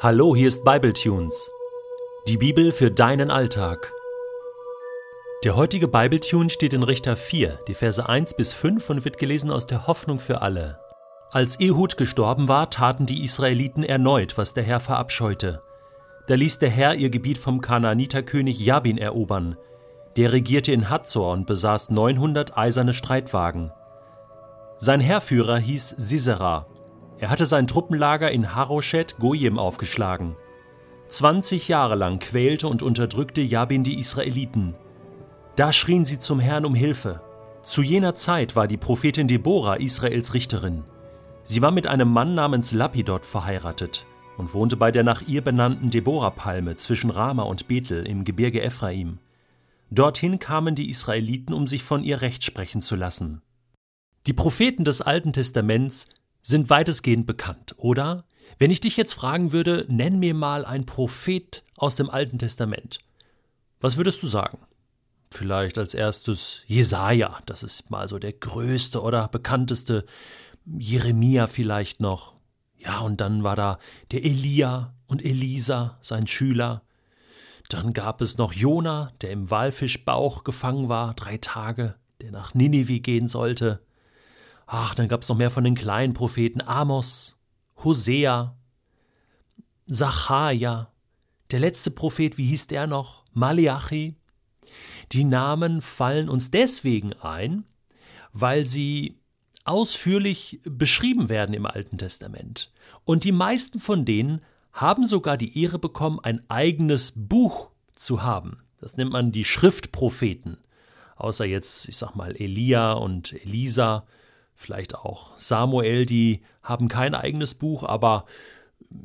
Hallo, hier ist Bibletunes. Die Bibel für deinen Alltag. Der heutige Bibletune steht in Richter 4, die Verse 1 bis 5 und wird gelesen aus der Hoffnung für alle. Als Ehud gestorben war, taten die Israeliten erneut, was der Herr verabscheute. Da ließ der Herr ihr Gebiet vom Kanaaniterkönig Jabin erobern. Der regierte in Hazor und besaß 900 eiserne Streitwagen. Sein Heerführer hieß Sisera er hatte sein Truppenlager in Haroshet Goyim aufgeschlagen. 20 Jahre lang quälte und unterdrückte Jabin die Israeliten. Da schrien sie zum Herrn um Hilfe. Zu jener Zeit war die Prophetin Deborah Israels Richterin. Sie war mit einem Mann namens Lapidot verheiratet und wohnte bei der nach ihr benannten Deborah-Palme zwischen Rama und Bethel im Gebirge Ephraim. Dorthin kamen die Israeliten, um sich von ihr Recht sprechen zu lassen. Die Propheten des Alten Testaments sind weitestgehend bekannt, oder? Wenn ich dich jetzt fragen würde, nenn mir mal ein Prophet aus dem Alten Testament. Was würdest du sagen? Vielleicht als erstes Jesaja, das ist mal so der größte oder bekannteste. Jeremia vielleicht noch. Ja, und dann war da der Elia und Elisa, sein Schüler. Dann gab es noch Jona, der im Walfischbauch gefangen war, drei Tage, der nach Ninive gehen sollte. Ach, dann gab es noch mehr von den kleinen Propheten Amos, Hosea, Zacharia, der letzte Prophet, wie hieß der noch? Malachi. Die Namen fallen uns deswegen ein, weil sie ausführlich beschrieben werden im Alten Testament. Und die meisten von denen haben sogar die Ehre bekommen, ein eigenes Buch zu haben. Das nennt man die Schriftpropheten. Außer jetzt, ich sag mal, Elia und Elisa, vielleicht auch Samuel, die haben kein eigenes Buch, aber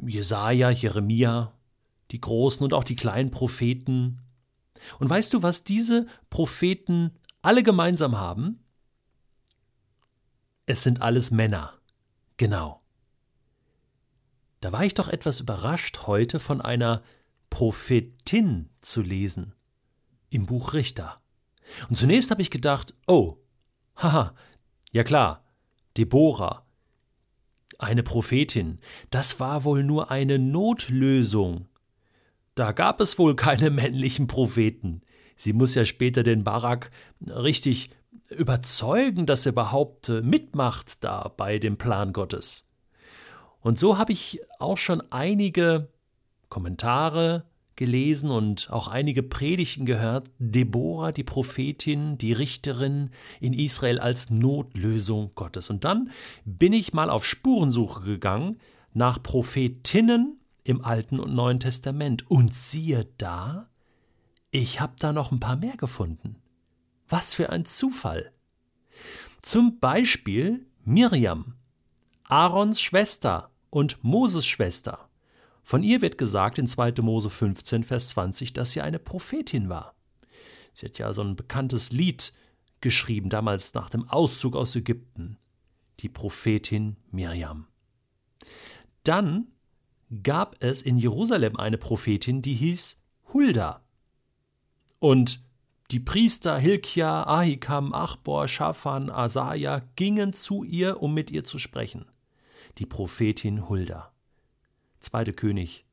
Jesaja, Jeremia, die großen und auch die kleinen Propheten. Und weißt du, was diese Propheten alle gemeinsam haben? Es sind alles Männer. Genau. Da war ich doch etwas überrascht, heute von einer Prophetin zu lesen im Buch Richter. Und zunächst habe ich gedacht, oh, haha, ja klar, Deborah, eine Prophetin, das war wohl nur eine Notlösung. Da gab es wohl keine männlichen Propheten. Sie muss ja später den Barak richtig überzeugen, dass er überhaupt äh, mitmacht da bei dem Plan Gottes. Und so habe ich auch schon einige Kommentare gelesen und auch einige Predigten gehört, Deborah, die Prophetin, die Richterin in Israel als Notlösung Gottes. Und dann bin ich mal auf Spurensuche gegangen nach Prophetinnen im Alten und Neuen Testament. Und siehe da, ich habe da noch ein paar mehr gefunden. Was für ein Zufall. Zum Beispiel Miriam, Aarons Schwester und Moses Schwester. Von ihr wird gesagt in 2. Mose 15, Vers 20, dass sie eine Prophetin war. Sie hat ja so ein bekanntes Lied geschrieben, damals nach dem Auszug aus Ägypten. Die Prophetin Miriam. Dann gab es in Jerusalem eine Prophetin, die hieß Hulda. Und die Priester Hilkia, Ahikam, Achbor, Schafan, Asaja gingen zu ihr, um mit ihr zu sprechen. Die Prophetin Hulda. 2. König,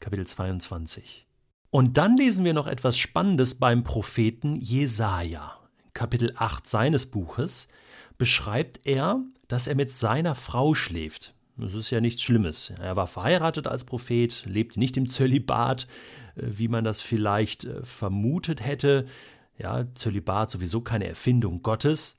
Kapitel 22. Und dann lesen wir noch etwas Spannendes beim Propheten Jesaja. Kapitel 8 seines Buches beschreibt er, dass er mit seiner Frau schläft. Das ist ja nichts Schlimmes. Er war verheiratet als Prophet, lebte nicht im Zölibat, äh, wie man das vielleicht äh, vermutet hätte. Ja, Zölibat sowieso keine Erfindung Gottes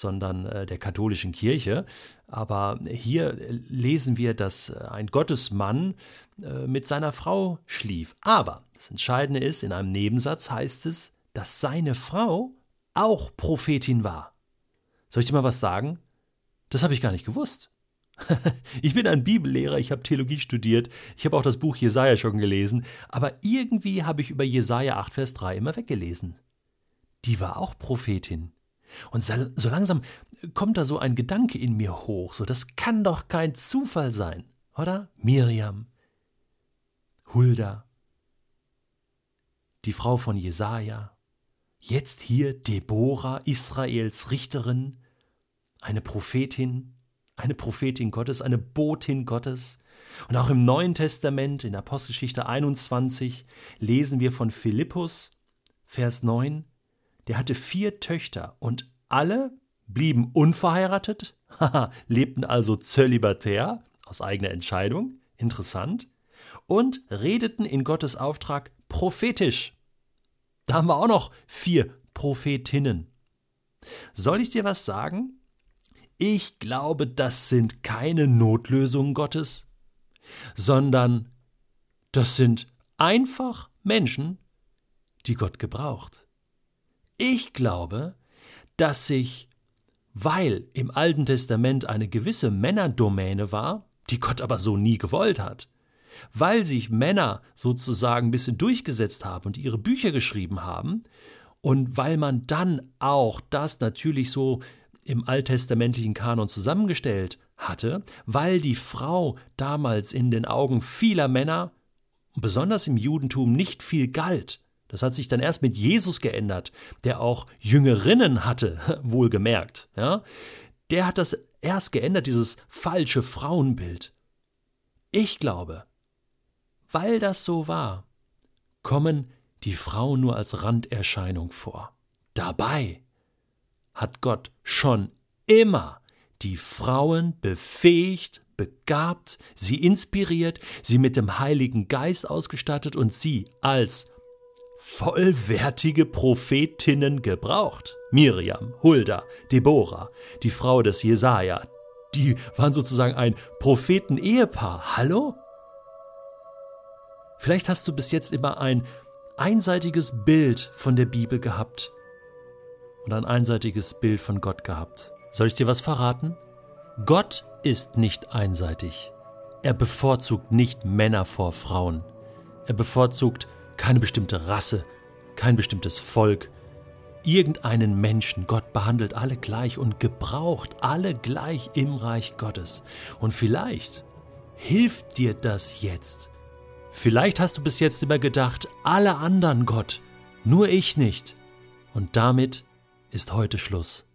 sondern äh, der katholischen Kirche. Aber hier lesen wir, dass äh, ein Gottesmann äh, mit seiner Frau schlief. Aber das Entscheidende ist, in einem Nebensatz heißt es, dass seine Frau auch Prophetin war. Soll ich dir mal was sagen? Das habe ich gar nicht gewusst. ich bin ein Bibellehrer, ich habe Theologie studiert, ich habe auch das Buch Jesaja schon gelesen, aber irgendwie habe ich über Jesaja 8, Vers 3 immer weggelesen. Die war auch Prophetin. Und so langsam kommt da so ein Gedanke in mir hoch, so das kann doch kein Zufall sein, oder? Miriam, Hulda, die Frau von Jesaja, jetzt hier Deborah, Israels Richterin, eine Prophetin, eine Prophetin Gottes, eine Botin Gottes, Und auch im Neuen Testament, in Apostelgeschichte 21, lesen wir von Philippus, Vers 9, der hatte vier Töchter und alle blieben unverheiratet, lebten also zölibatär, aus eigener Entscheidung, interessant, und redeten in Gottes Auftrag prophetisch. Da haben wir auch noch vier Prophetinnen. Soll ich dir was sagen? Ich glaube, das sind keine Notlösungen Gottes, sondern das sind einfach Menschen, die Gott gebraucht. Ich glaube, dass sich, weil im Alten Testament eine gewisse Männerdomäne war, die Gott aber so nie gewollt hat, weil sich Männer sozusagen ein bisschen durchgesetzt haben und ihre Bücher geschrieben haben, und weil man dann auch das natürlich so im alttestamentlichen Kanon zusammengestellt hatte, weil die Frau damals in den Augen vieler Männer, besonders im Judentum, nicht viel galt. Das hat sich dann erst mit Jesus geändert, der auch Jüngerinnen hatte, wohlgemerkt. Ja? Der hat das erst geändert, dieses falsche Frauenbild. Ich glaube, weil das so war, kommen die Frauen nur als Randerscheinung vor. Dabei hat Gott schon immer die Frauen befähigt, begabt, sie inspiriert, sie mit dem Heiligen Geist ausgestattet und sie als vollwertige Prophetinnen gebraucht. Miriam, Hulda, Deborah, die Frau des Jesaja, die waren sozusagen ein Propheten-Ehepaar. Hallo? Vielleicht hast du bis jetzt immer ein einseitiges Bild von der Bibel gehabt und ein einseitiges Bild von Gott gehabt. Soll ich dir was verraten? Gott ist nicht einseitig. Er bevorzugt nicht Männer vor Frauen. Er bevorzugt keine bestimmte Rasse, kein bestimmtes Volk, irgendeinen Menschen. Gott behandelt alle gleich und gebraucht alle gleich im Reich Gottes. Und vielleicht hilft dir das jetzt, Vielleicht hast du bis jetzt immer gedacht, alle anderen Gott, nur ich nicht. Und damit ist heute Schluss.